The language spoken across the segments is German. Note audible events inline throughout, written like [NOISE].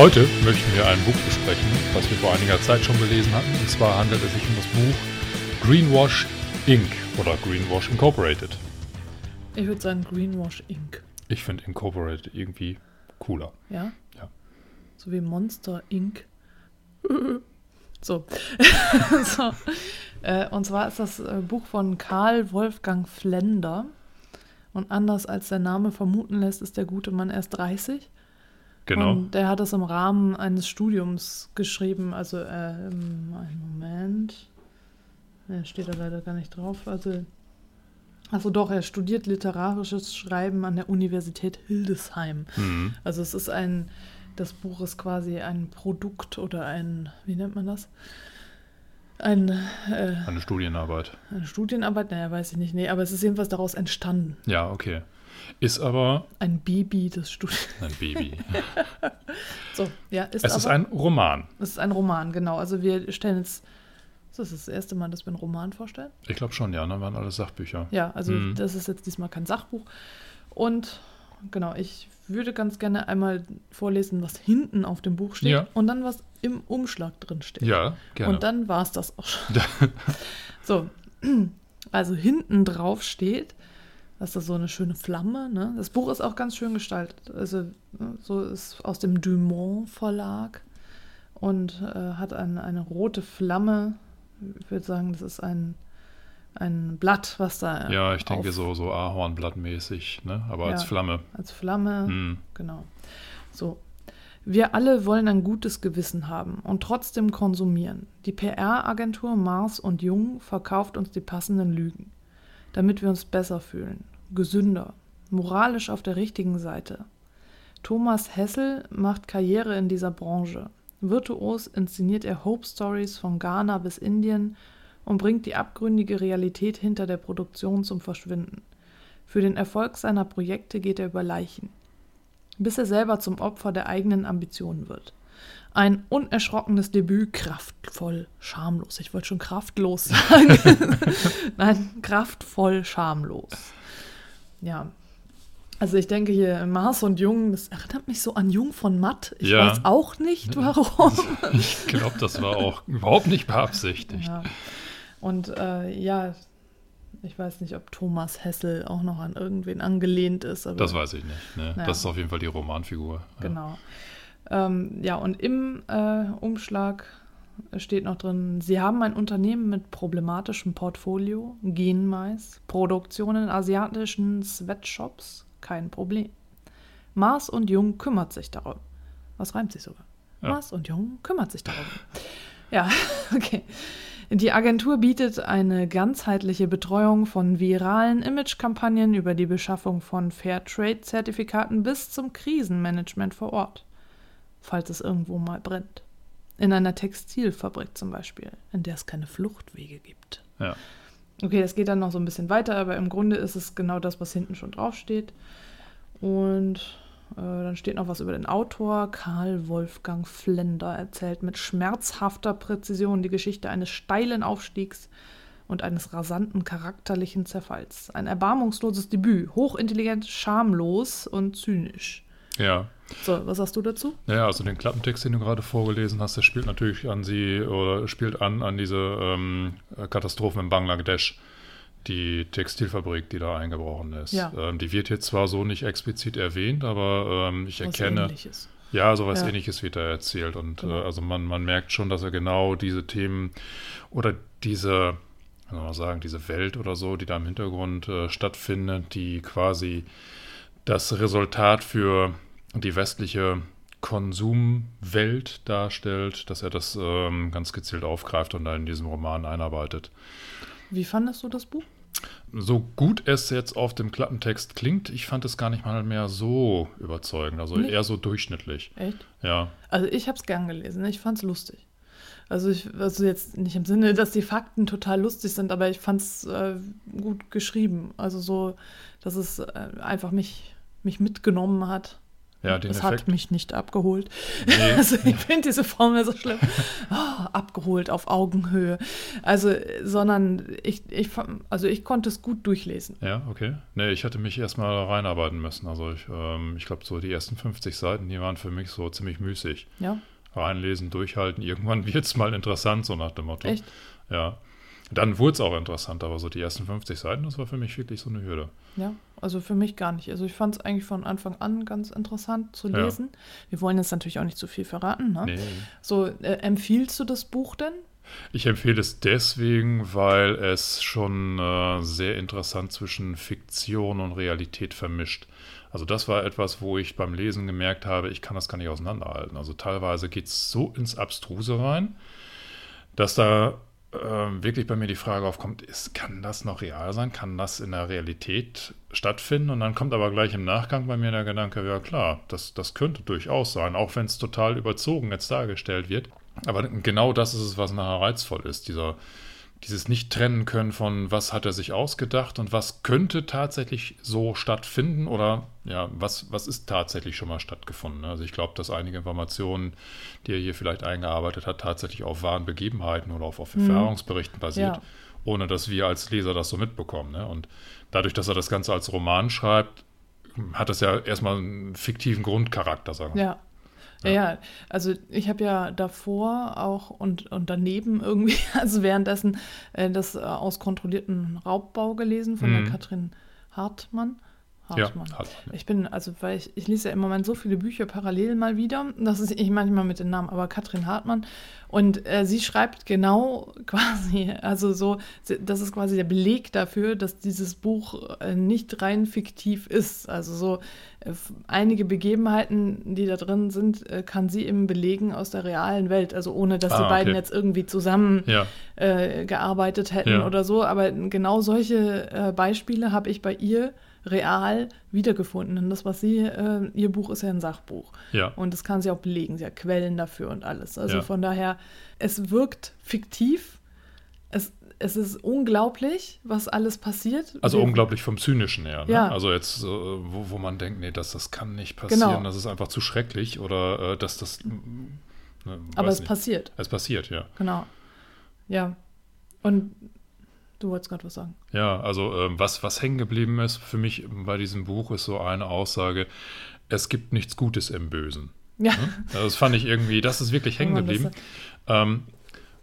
Heute möchten wir ein Buch besprechen, was wir vor einiger Zeit schon gelesen hatten. Und zwar handelt es sich um das Buch Greenwash Inc. oder Greenwash Incorporated. Ich würde sagen Greenwash Inc. Ich finde Incorporated irgendwie cooler. Ja? Ja. So wie Monster Inc. [LAUGHS] so. [LAUGHS] so. Äh, und zwar ist das äh, Buch von Karl Wolfgang Flender. Und anders als der Name vermuten lässt, ist der gute Mann erst 30. Genau. Und der hat das im Rahmen eines Studiums geschrieben. Also, äh, einen Moment. Ja, steht da leider gar nicht drauf. Also, also doch, er studiert literarisches Schreiben an der Universität Hildesheim. Mhm. Also es ist ein, das Buch ist quasi ein Produkt oder ein, wie nennt man das? Ein, äh, Eine Studienarbeit. eine Studienarbeit, naja, weiß ich nicht, nee, aber es ist jedenfalls daraus entstanden. Ja, okay. Ist aber Ein Baby des Studiums. ein Baby. [LAUGHS] So, ja, ist es aber, ist ein Roman. es ist ein Roman, genau. Also wir stellen jetzt, das ist das erste Mal, dass wir einen Roman vorstellen. Ich glaube schon, ja, ne? waren alles Sachbücher. Ja, also Mhm. das ist jetzt diesmal kein Sachbuch. Und genau, ich würde ganz gerne einmal vorlesen, was hinten auf dem Buch steht Ja. und dann was im Umschlag drin steht. Ja, gerne. Und dann war es das auch schon. [LAUGHS] so, [CLEARS THROAT] also hinten drauf steht, das ist so eine schöne Flamme. Ne? Das Buch ist auch ganz schön gestaltet. Also ne, so ist aus dem Dumont Verlag und äh, hat ein, eine rote Flamme. Ich würde sagen, das ist ein, ein Blatt, was da ja, ich denke so, so Ahornblattmäßig, ne? aber als Ja. Flamme. als Flamme. Hm. Genau. So. Wir alle wollen ein gutes Gewissen haben und trotzdem konsumieren. Die PR-Agentur Mars und Jung verkauft uns die passenden Lügen, damit wir uns besser fühlen, gesünder, moralisch auf der richtigen Seite. Thomas Hessel macht Karriere in dieser Branche. Virtuos inszeniert er Hope Stories von Ghana bis Indien und bringt die abgründige Realität hinter der Produktion zum Verschwinden. Für den Erfolg seiner Projekte geht er über Leichen, bis er selber zum Opfer der eigenen Ambitionen wird. Ein unerschrockenes Debüt, kraftvoll, schamlos. Ich wollte schon kraftlos sagen. [LAUGHS] Nein, kraftvoll, schamlos. Ja. Also ich denke hier Mars und Jung, das erinnert mich so an Jung von Matt. Ich Ja. weiß auch nicht, warum. [LAUGHS] Ich glaube, das war auch überhaupt nicht beabsichtigt. Ja. Und äh, ja, ich weiß nicht, ob Thomas Hessel auch noch an irgendwen angelehnt ist. Aber Das weiß ich nicht. Ne? Ja. Das ist auf jeden Fall die Romanfigur. Genau. Ähm, ja, und im äh, Umschlag steht noch drin, Sie haben ein Unternehmen mit problematischem Portfolio, Genmais, Produktion in asiatischen Sweatshops, kein Problem. Mars und Jung kümmert sich darum. Was reimt sich sogar? Ja. Mars und Jung kümmert sich darum. Ja, [LAUGHS] okay. Die Agentur bietet eine ganzheitliche Betreuung von viralen Imagekampagnen über die Beschaffung von Fairtrade-Zertifikaten bis zum Krisenmanagement vor Ort, falls es irgendwo mal brennt. In einer Textilfabrik zum Beispiel, in der es keine Fluchtwege gibt. Ja. Okay, das geht dann noch so ein bisschen weiter, aber im Grunde ist es genau das, was hinten schon draufsteht. Und äh, dann steht noch was über den Autor. Karl Wolfgang Flender erzählt mit schmerzhafter Präzision die Geschichte eines steilen Aufstiegs und eines rasanten charakterlichen Zerfalls. Ein erbarmungsloses Debüt, hochintelligent, schamlos und zynisch. Ja. So, was hast du dazu? Ja, also den Klappentext, den du gerade vorgelesen hast, der spielt natürlich an sie oder spielt an an diese ähm, Katastrophen in Bangladesch. Die Textilfabrik, die da eingebrochen ist. Ja. Ähm, die wird jetzt zwar so nicht explizit erwähnt, aber ähm, ich Was erkenne. Ähnliches. Ja, sowas Ja. ähnliches wird da erzählt. Und Genau. äh, also man, man merkt schon, dass er genau diese Themen oder diese, wie soll man sagen, diese Welt oder so, die da im Hintergrund äh, stattfindet, die quasi das Resultat für die westliche Konsumwelt darstellt, dass er das ähm, ganz gezielt aufgreift und da in diesem Roman einarbeitet. Wie fandest du das Buch? So gut es jetzt auf dem Klappentext klingt, ich fand es gar nicht mal mehr so überzeugend. Also Nee. eher so durchschnittlich. Echt? Ja. Also ich habe es gern gelesen. Ich fand es lustig. Also, ich, also jetzt nicht im Sinne, dass die Fakten total lustig sind, aber ich fand es äh, gut geschrieben. Also so, dass es äh, einfach mich, mich mitgenommen hat. Ja, den hat Effekt. mich nicht abgeholt. Nee. [LAUGHS] Also ich finde diese Formel so schlimm. Oh, [LAUGHS] abgeholt auf Augenhöhe. Also, sondern ich, ich, also ich konnte es gut durchlesen. Ja, okay. Nee, ich hatte mich erstmal reinarbeiten müssen. Also ich, ähm, ich glaube, so die ersten 50 Seiten, die waren für mich so ziemlich müßig. Ja, Reinlesen, durchhalten, irgendwann [LAUGHS] wird es mal interessant, so nach dem Motto. echt. Ja. Dann wurde es auch interessant, aber so die ersten 50 Seiten, das war für mich wirklich so eine Hürde. Ja, also für mich gar nicht. Also ich fand es eigentlich von Anfang an ganz interessant zu Ja. lesen. Wir wollen jetzt natürlich auch nicht zu viel verraten. Ne? Nee. So, äh, empfiehlst du das Buch denn? Ich empfehle es deswegen, weil es schon äh, sehr interessant zwischen Fiktion und Realität vermischt. Also das war etwas, wo ich beim Lesen gemerkt habe, ich kann das gar nicht auseinanderhalten. Also teilweise geht es so ins Abstruse rein, dass da äh, wirklich bei mir die Frage aufkommt, ist, kann das noch real sein? Kann das in der Realität stattfinden? Und dann kommt aber gleich im Nachgang bei mir der Gedanke, ja klar, das, das könnte durchaus sein, auch wenn es total überzogen jetzt dargestellt wird. Aber genau das ist es, was nachher reizvoll ist, dieser, dieses nicht trennen können von, was hat er sich ausgedacht und was könnte tatsächlich so stattfinden oder ja, was, was ist tatsächlich schon mal stattgefunden. Also ich glaube, dass einige Informationen, die er hier vielleicht eingearbeitet hat, tatsächlich auf wahren Begebenheiten oder auf, auf Erfahrungsberichten basiert, Ja. ohne dass wir als Leser das so mitbekommen. Ne? Und dadurch, dass er das Ganze als Roman schreibt, hat das ja erstmal einen fiktiven Grundcharakter, sagen wir. Ja. Ja, ja, also ich habe ja davor auch und, und daneben [LAUGHS] irgendwie, also währenddessen, äh, das äh, aus kontrollierten Raubbau gelesen von der Mhm. Katrin Hartmann. Ja, Hartmann. Ich bin, also, weil ich, ich lese ja im Moment so viele Bücher parallel mal wieder, das ist ich manchmal mit den Namen, aber Katrin Hartmann. Und äh, sie schreibt genau [LAUGHS] quasi, also so, das ist quasi der Beleg dafür, dass dieses Buch äh, nicht rein fiktiv ist. Also so äh, einige Begebenheiten, die da drin sind, äh, kann sie eben belegen aus der realen Welt. Also ohne, dass die Ah, beiden okay. jetzt irgendwie zusammen ja, äh, gearbeitet hätten Ja. oder so. Aber genau solche äh, Beispiele habe ich bei ihr real wiedergefunden. Und das, was sie, äh, ihr Buch ist ja ein Sachbuch. ja. Und das kann sie auch belegen. Sie hat Quellen dafür und alles. Also Ja. von daher, es wirkt fiktiv. Es, es ist unglaublich, was alles passiert. Also Wir- unglaublich vom Zynischen her. Ne? Ja. Also jetzt, äh, wo, wo man denkt, nee, das, das kann nicht passieren, Genau. das ist einfach zu schrecklich oder äh, dass das. mm, Ne, Aber es nicht. passiert, Es passiert, ja. genau. Ja. Und du wolltest gerade was sagen. Ja, also ähm, was, was hängen geblieben ist für mich bei diesem Buch ist so eine Aussage, es gibt nichts Gutes im Bösen. Ja, Also das fand ich irgendwie, das ist wirklich hängen geblieben, ähm,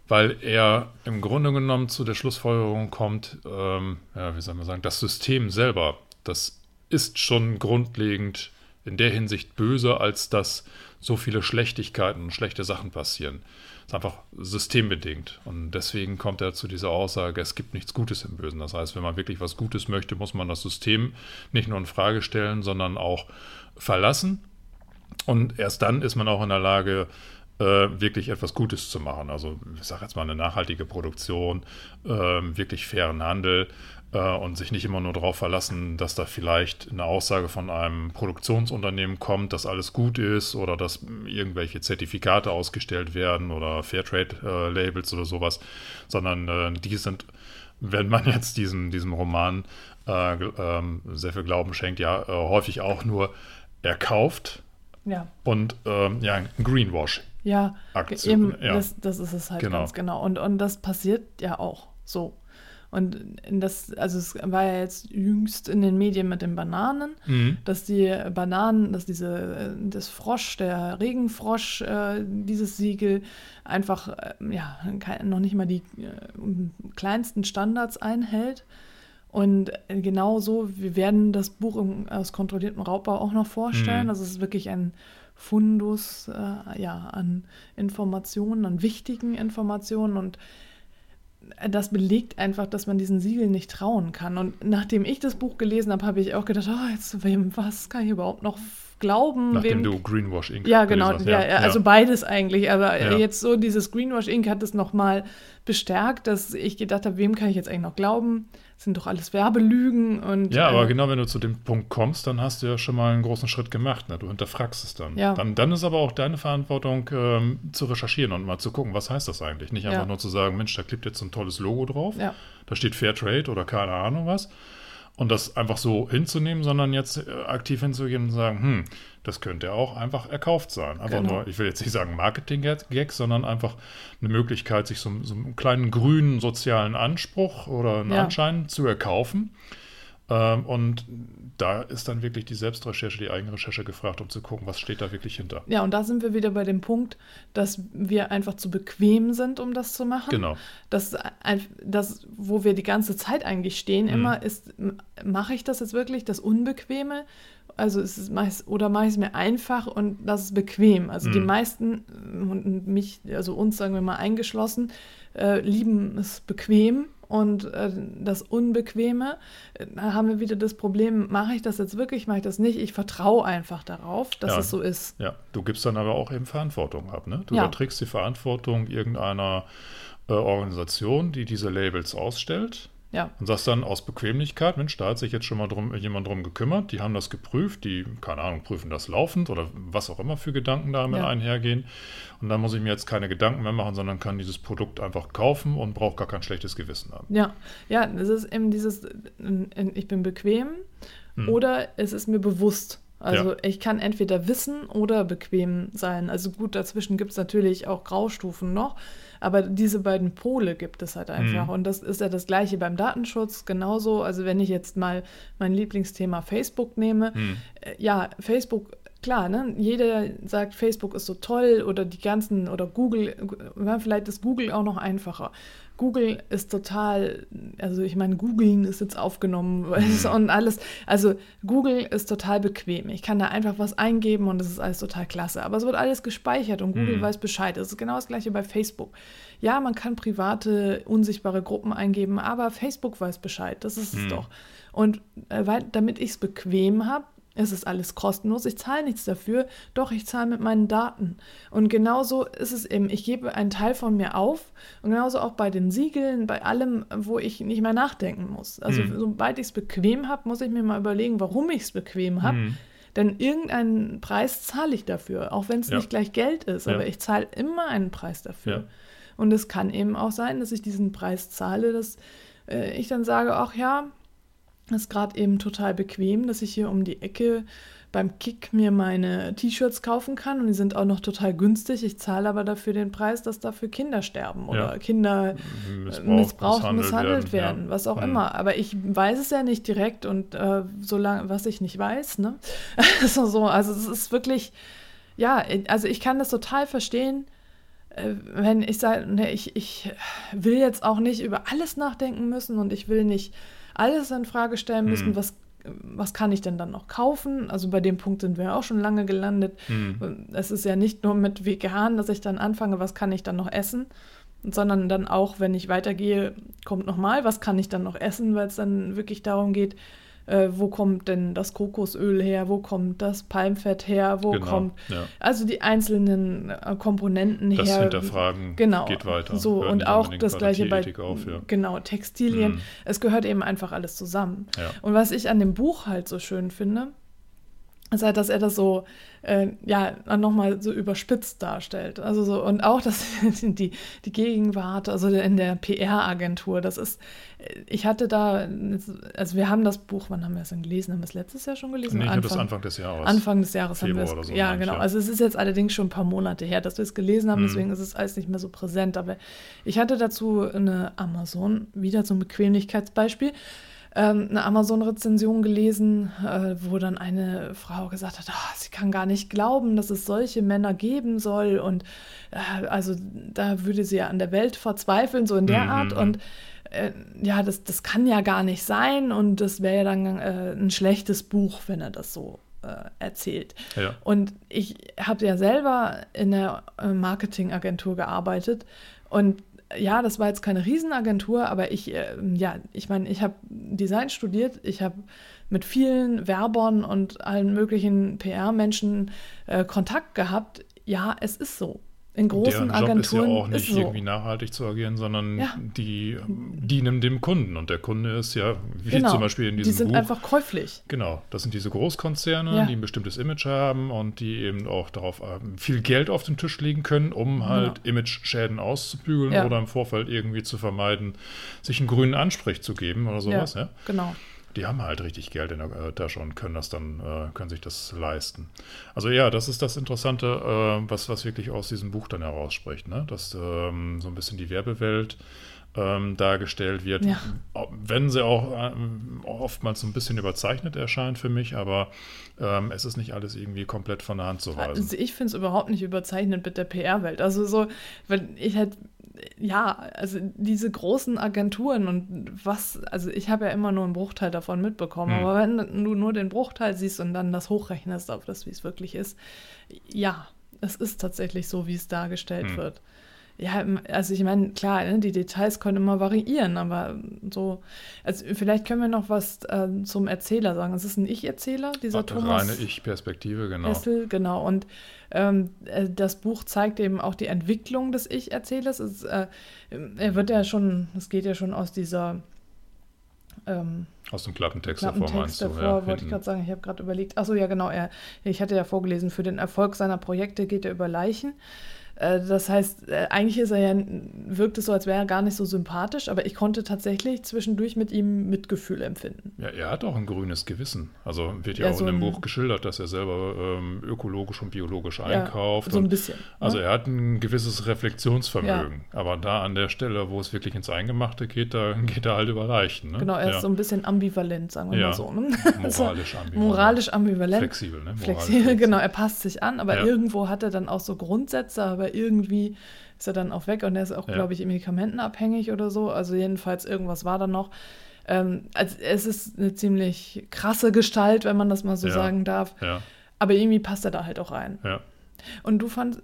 weil er im Grunde genommen zu der Schlussfolgerung kommt, ähm, ja, wie soll man sagen, das System selber, das ist schon grundlegend in der Hinsicht böse, als dass so viele Schlechtigkeiten und schlechte Sachen passieren. Ist einfach systembedingt. Und deswegen kommt er zu dieser Aussage, es gibt nichts Gutes im Bösen. Das heißt, wenn man wirklich was Gutes möchte, muss man das System nicht nur in Frage stellen, sondern auch verlassen und erst dann ist man auch in der Lage, äh, wirklich etwas Gutes zu machen. Also ich sage jetzt mal eine nachhaltige Produktion, ähm, wirklich fairen Handel äh, und sich nicht immer nur darauf verlassen, dass da vielleicht eine Aussage von einem Produktionsunternehmen kommt, dass alles gut ist oder dass irgendwelche Zertifikate ausgestellt werden oder Fairtrade-Labels oder sowas, sondern äh, die sind, wenn man [LAUGHS] jetzt diesem, diesem Roman äh, ähm, sehr viel Glauben schenkt, ja äh, häufig auch nur erkauft ja. und ähm, ja, ein Greenwash. Ja, Aktion, eben, ja. das, das ist es halt Genau. ganz genau. Und, und das passiert ja auch so. Und in das, also es war ja jetzt jüngst in den Medien mit den Bananen, Mhm. dass die Bananen, dass diese, äh, das Frosch, der Regenfrosch, äh, dieses Siegel einfach, äh, ja, noch nicht mal die äh, kleinsten Standards einhält. Und genau so, wir werden das Buch im, aus kontrolliertem Raubbau auch noch vorstellen. Mhm. Also es ist wirklich ein Fundus äh, ja, an Informationen, an wichtigen Informationen und das belegt einfach, dass man diesen Siegeln nicht trauen kann. Und nachdem ich das Buch gelesen habe, habe ich auch gedacht, oh, jetzt, wem, was kann ich überhaupt noch glauben. Nachdem du Greenwash Inc. Ja, genau. gelesen Ja, hast. ja, also beides eigentlich. Aber Ja. jetzt so dieses Greenwash Inc. hat es nochmal bestärkt, dass ich gedacht habe, wem kann ich jetzt eigentlich noch glauben? Das sind doch alles Werbelügen und. Ja, aber äh, genau, wenn du zu dem Punkt kommst, dann hast du ja schon mal einen großen Schritt gemacht. Ne? Du hinterfragst es dann. Ja. dann. Dann ist aber auch deine Verantwortung, ähm, zu recherchieren und mal zu gucken, was heißt das eigentlich? Nicht einfach nur zu sagen, Mensch, da klebt jetzt so ein tolles Logo drauf, da steht Fairtrade oder keine Ahnung was. Und das einfach so hinzunehmen, sondern jetzt äh, aktiv hinzugehen und sagen, hm, das könnte ja auch einfach erkauft sein. Einfach Genau. nur, ich will jetzt nicht sagen Marketing-Gag, sondern einfach eine Möglichkeit, sich so, so einen kleinen grünen sozialen Anspruch oder einen Ja. Anschein zu erkaufen. Ähm, und da ist dann wirklich die Selbstrecherche, die Eigenrecherche gefragt, um zu gucken, was steht da wirklich hinter. Ja, und da sind wir wieder bei dem Punkt, dass wir einfach zu bequem sind, um das zu machen. Genau. Das, das wo wir die ganze Zeit eigentlich stehen, Mhm. immer ist, mache ich das jetzt wirklich, das Unbequeme? Also ist es meist, oder mache ich es mir einfach und das ist bequem. Also die Mhm. meisten äh, und mich, also uns sagen wir mal eingeschlossen, äh, lieben es bequem und äh, das Unbequeme. äh, Da haben wir wieder das Problem, mache ich das jetzt wirklich, mache ich das nicht? Ich vertraue einfach darauf, dass Ja. es so ist. Ja, du gibst dann aber auch eben Verantwortung ab. Ne? Du Ja. überträgst die Verantwortung irgendeiner äh, Organisation, die diese Labels ausstellt. Ja. Und sagst dann aus Bequemlichkeit, Mensch, da hat sich jetzt schon mal drum, jemand drum gekümmert, die haben das geprüft, die, keine Ahnung, prüfen das laufend oder was auch immer für Gedanken damit Ja. einhergehen. Und dann muss ich mir jetzt keine Gedanken mehr machen, sondern kann dieses Produkt einfach kaufen und brauche gar kein schlechtes Gewissen haben. Ja, ja, es ist eben dieses, ich bin bequem Hm. oder es ist mir bewusst. Also Ja. ich kann entweder wissen oder bequem sein. Also gut, dazwischen gibt es natürlich auch Graustufen noch, aber diese beiden Pole gibt es halt einfach. Mhm. Und das ist ja das gleiche beim Datenschutz genauso. Also wenn ich jetzt mal mein Lieblingsthema Facebook nehme, Hm. äh, ja, Facebook, klar, ne? Jeder sagt, Facebook ist so toll oder die ganzen oder Google, vielleicht ist Google auch noch einfacher. Google ist total, also ich meine, googeln ist jetzt aufgenommen [LAUGHS] und alles. Also Google ist total bequem. Ich kann da einfach was eingeben und es ist alles total klasse. Aber es wird alles gespeichert und Google Mhm. weiß Bescheid. Das ist genau das gleiche bei Facebook. Ja, man kann private, unsichtbare Gruppen eingeben, aber Facebook weiß Bescheid. Das ist es Mhm. doch. Und äh, weil, damit ich es bequem habe, es ist alles kostenlos, ich zahle nichts dafür, doch ich zahle mit meinen Daten. Und genauso ist es eben, ich gebe einen Teil von mir auf und genauso auch bei den Siegeln, bei allem, wo ich nicht mehr nachdenken muss. Also Mhm. sobald ich es bequem habe, muss ich mir mal überlegen, warum ich es bequem habe. Mhm. Denn irgendeinen Preis zahle ich dafür, auch wenn es Ja. nicht gleich Geld ist, Ja. aber ich zahle immer einen Preis dafür. Ja. Und es kann eben auch sein, dass ich diesen Preis zahle, dass äh, ich dann sage, ach ja, das ist gerade eben total bequem, dass ich hier um die Ecke beim Kick mir meine T-Shirts kaufen kann und die sind auch noch total günstig. Ich zahle aber dafür den Preis, dass dafür Kinder sterben oder Ja. Kinder Missbraucht, missbraucht, misshandelt, werden, ja. was auch Mhm. immer. Aber ich weiß es ja nicht direkt und äh, solange, was ich nicht weiß, ne? [LAUGHS] so, so, also es ist wirklich, ja, also ich kann das total verstehen, äh, wenn ich sage, ne, ich, ich will jetzt auch nicht über alles nachdenken müssen und ich will nicht alles in Frage stellen müssen, Mhm. was was kann ich denn dann noch kaufen? Also bei dem Punkt sind wir auch schon lange gelandet. Mhm. Es ist ja nicht nur mit vegan, dass ich dann anfange, was kann ich dann noch essen, sondern dann auch, wenn ich weitergehe, kommt nochmal, was kann ich dann noch essen, weil es dann wirklich darum geht, äh, wo kommt denn das Kokosöl her, wo kommt das Palmfett her, wo Genau, kommt ja. also die einzelnen äh, Komponenten Das her. Hinterfragen genau, geht weiter. So Hört und auch das gleiche bei auf, ja. genau Textilien. Mhm. Es gehört eben einfach alles zusammen. Ja. Und was ich an dem Buch halt so schön finde, ist halt, dass er das so, äh, ja, nochmal so überspitzt darstellt. Also so, und auch das, [LAUGHS] die, die Gegenwart, also in der PR-Agentur, das ist, äh, ich hatte da, also wir haben das Buch, wann haben wir es denn gelesen? Haben wir es letztes Jahr schon gelesen? Nee, ich habe das Anfang des Jahres. Anfang des Jahres haben wir Februar es. so, ja, genau. ja. Also es ist jetzt allerdings schon ein paar Monate her, dass wir es gelesen haben, Mhm. deswegen ist es alles nicht mehr so präsent. Aber ich hatte dazu eine Amazon, wieder so ein Bequemlichkeitsbeispiel, ähm, eine Amazon-Rezension gelesen, äh, wo dann eine Frau gesagt hat, "Ah, sie kann gar nicht glauben, dass es solche Männer geben soll und äh, also da würde sie ja an der Welt verzweifeln, so in der Mhm. Art und äh, ja, das, das kann ja gar nicht sein und das wäre ja dann äh, ein schlechtes Buch, wenn er das so äh, erzählt. Ja. Und ich habe ja selber in der Marketingagentur gearbeitet und ja, das war jetzt keine Riesenagentur, aber ich, äh, ja, ich meine, ich habe Design studiert, ich habe mit vielen Werbern und allen möglichen PR-Menschen äh, Kontakt gehabt. Ja, es ist so. In großen Deren Job Agenturen ist ja auch nicht so. irgendwie nachhaltig zu agieren, sondern Ja. die dienen dem Kunden. Und der Kunde ist ja, wie Genau. zum Beispiel in Die diesem sind Buch, einfach käuflich. Genau, das sind diese Großkonzerne, Ja. die ein bestimmtes Image haben und die eben auch darauf ähm, viel Geld auf den Tisch legen können, um halt Image-Schäden auszubügeln Ja. oder im Vorfeld irgendwie zu vermeiden, sich einen grünen Ansprech zu geben oder sowas. Ja. Genau. Die haben halt richtig Geld in der äh, Tasche und können das dann, äh, können sich das leisten. Also ja, das ist das Interessante, äh, was, was wirklich aus diesem Buch dann herausspricht, ne? Dass ähm, so ein bisschen die Werbewelt ähm, dargestellt wird, Ja. Wenn sie auch ähm, oftmals so ein bisschen überzeichnet erscheint für mich, aber ähm, es ist nicht alles irgendwie komplett von der Hand zu weisen. Also ich finde es überhaupt nicht überzeichnet mit der PR-Welt. Also so, weil ich halt, ja, also diese großen Agenturen und was, also ich habe ja immer nur einen Bruchteil davon mitbekommen, Hm. aber wenn du nur den Bruchteil siehst und dann das hochrechnest auf das, wie es wirklich ist, ja, es ist tatsächlich so, wie es dargestellt Hm. wird. Ja, also ich meine, klar, ne, die Details können immer variieren, aber so, also vielleicht können wir noch was äh, zum Erzähler sagen. Es ist ein Ich-Erzähler, dieser Thomas. Reine Ich-Perspektive, genau. Essel, genau. Und ähm, äh, das Buch zeigt eben auch die Entwicklung des Ich-Erzählers. Äh, er wird ja schon, es geht ja schon aus dieser ähm, Aus dem Klappentext, davor meinst Klappentext du. davor, ja, wollte ich hinten. gerade sagen. Ich habe gerade überlegt. Achso, ja, genau. Er, ich hatte ja vorgelesen, für den Erfolg seiner Projekte geht er über Leichen. Äh, Das heißt, äh, eigentlich ist er ja, wirkt es so, als wäre er gar nicht so sympathisch, aber ich konnte tatsächlich zwischendurch mit ihm Mitgefühl empfinden. Ja, er hat auch ein grünes Gewissen. Also wird ja, Ja, auch so in dem Buch geschildert, dass er selber ähm, ökologisch und biologisch Ja, einkauft. so ein und, bisschen. also ne? er hat ein gewisses Reflexionsvermögen. Aber da an der Stelle, wo es wirklich ins Eingemachte geht, da [LAUGHS] geht er halt über Leichen. Ne? Genau, er ja. ist so ein bisschen ambivalent, sagen wir Ja. mal so. Ne? moralisch [LAUGHS] ambivalent. Moralisch ambivalent. Flexibel, ne? Moralisch Flexibel, [LAUGHS] genau. Er passt sich an, aber Ja. irgendwo hat er dann auch so Grundsätze, aber irgendwie ist er dann auch weg und er ist auch, Ja. glaube ich, medikamentenabhängig oder so. Also jedenfalls irgendwas war da noch. Ähm, also es ist eine ziemlich krasse Gestalt, wenn man das mal so Ja. sagen darf. Ja, Aber irgendwie passt er da halt auch rein. Und du fandst,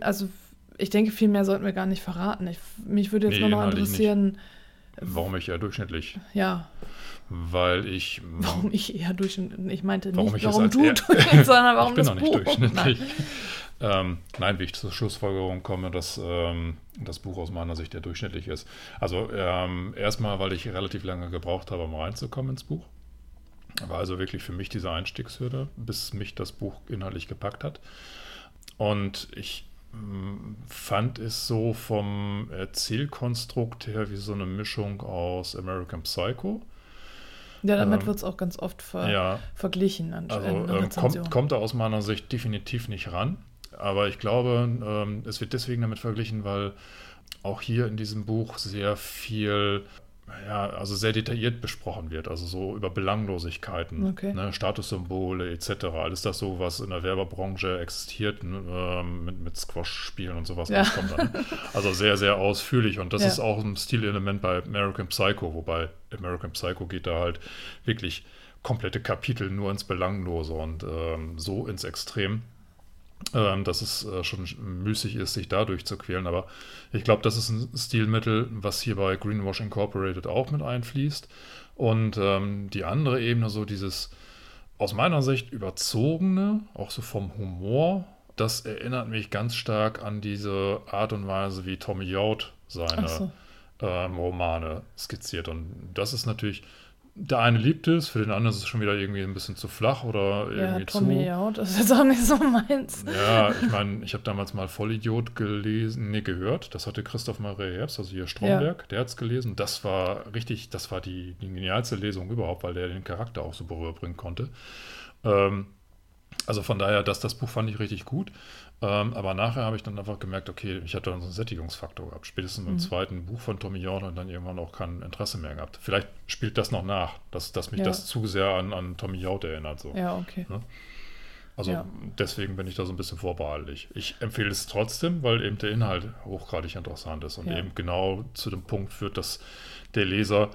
also ich denke, viel mehr sollten wir gar nicht verraten. Ich, mich würde jetzt Nee, nur noch inhaltlich interessieren, Warum ich eher durchschnittlich? ja, Weil ich. warum ich eher durchschnittlich, ich meinte Warum nicht, ich warum du durchschnittlich, sondern [LAUGHS] warum ich bin das noch nicht Buch. durchschnittlich. Nein. Ähm, nein, wie ich zur Schlussfolgerung komme, dass ähm, das Buch aus meiner Sicht ja durchschnittlich ist. Also ähm, erstmal, weil ich relativ lange gebraucht habe, um reinzukommen ins Buch. War also wirklich für mich diese Einstiegshürde, bis mich das Buch inhaltlich gepackt hat. Und ich fand es so vom Erzählkonstrukt her wie so eine Mischung aus American Psycho. Ja, damit Ähm, wird es auch ganz oft ver Ja, verglichen an, Also ähm, Rezensionen. kommt, kommt er aus meiner Sicht definitiv nicht ran. Aber ich glaube, ähm, es wird deswegen damit verglichen, weil auch hier in diesem Buch sehr viel, ja, also sehr detailliert besprochen wird. Also so über Belanglosigkeiten, Okay. ne, Statussymbole etc. Alles das so, was in der Werbebranche existiert, ähm, mit, mit Squash-Spielen und sowas. Ja. alles kommt dann. Also sehr, sehr ausführlich. Und das Ja. ist auch ein Stilelement bei American Psycho, wobei American Psycho geht da halt wirklich komplette Kapitel nur ins Belanglose und ähm, so ins Extrem, dass es äh, schon müßig ist, sich da durchzuquälen. Aber ich glaube, das ist ein Stilmittel, was hier bei Greenwash Incorporated auch mit einfließt. Und ähm, die andere Ebene, so dieses aus meiner Sicht überzogene, auch so vom Humor, das erinnert mich ganz stark an diese Art und Weise, wie Tommy Yacht seine so. ähm, Romane skizziert. Und das ist natürlich, der eine liebt es, für den anderen ist es schon wieder irgendwie ein bisschen zu flach oder Ja, irgendwie Tommy zu. ja, das ist jetzt auch nicht so meins. Ja, ich meine, ich habe damals mal Vollidiot gelesen, nee, gehört. Das hatte Christoph Maria Herbst, also hier Stromberg, der hat es gelesen. Das war richtig, das war die, die genialste Lesung überhaupt, weil der den Charakter auch so berührbringen konnte. Ähm, also von daher, das, das Buch fand ich richtig gut. Ähm, aber nachher habe ich dann einfach gemerkt, okay, ich hatte dann so einen Sättigungsfaktor gehabt. Spätestens Mhm. im zweiten Buch von Tommy und dann irgendwann auch kein Interesse mehr gehabt. Vielleicht spielt das noch nach, dass, dass mich Ja. das zu sehr an, an Tommy York erinnert. So. Ja, okay. Also Ja. deswegen bin ich da so ein bisschen vorbehaltlich. Ich empfehle es trotzdem, weil eben der Inhalt hochgradig interessant ist und Ja. eben genau zu dem Punkt führt, dass der Leser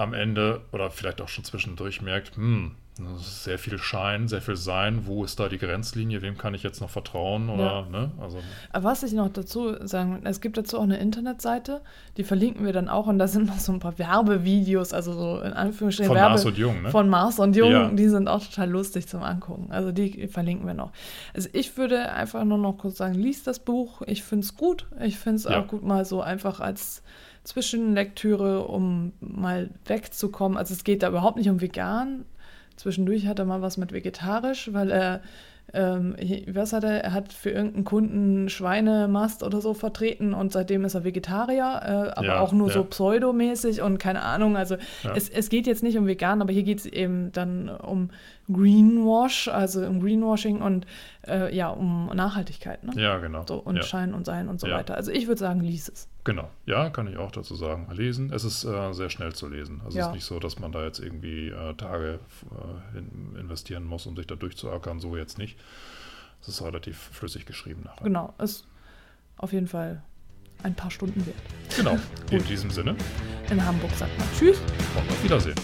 am Ende oder vielleicht auch schon zwischendurch merkt, hm, sehr viel Schein, sehr viel Sein. Wo ist da die Grenzlinie? Wem kann ich jetzt noch vertrauen? Oder, ja. ne? also, Aber was ich noch dazu sagen es gibt dazu auch eine Internetseite, die verlinken wir dann auch und da sind noch so ein paar Werbevideos, also so in Anführungsstrichen von Werbe Mars und Jung, ne? Von Mars und Jung, ja. die sind auch total lustig zum Angucken. Also die verlinken wir noch. Also ich würde einfach nur noch kurz sagen, lies das Buch. Ich finde es gut. Ich finde es ja. auch gut, mal so einfach als Zwischenlektüre, um mal wegzukommen. Also es geht da überhaupt nicht um vegan. Zwischendurch hat er mal was mit vegetarisch, weil er ähm, was hat er? Er hat für irgendeinen Kunden Schweinemast oder so vertreten und seitdem ist er Vegetarier, äh, aber ja, auch nur ja. so pseudomäßig und keine Ahnung. Also ja. es, es geht jetzt nicht um vegan, aber hier geht es eben dann um Greenwash, also um Greenwashing und äh, ja, um Nachhaltigkeit. Ne? Ja, genau. So, und Schein und Sein und so weiter. Also ich würde sagen, lies es. Genau, ja, kann ich auch dazu sagen. Lesen, es ist äh, sehr schnell zu lesen. Also es ist nicht so, dass man da jetzt irgendwie äh, Tage äh, investieren muss, um sich da durchzuackern, so jetzt nicht. Es ist relativ flüssig geschrieben nachher. Genau, ist auf jeden Fall ein paar Stunden wert. Genau, in diesem Sinne. In Hamburg sagt man Tschüss. Und auf Wiedersehen.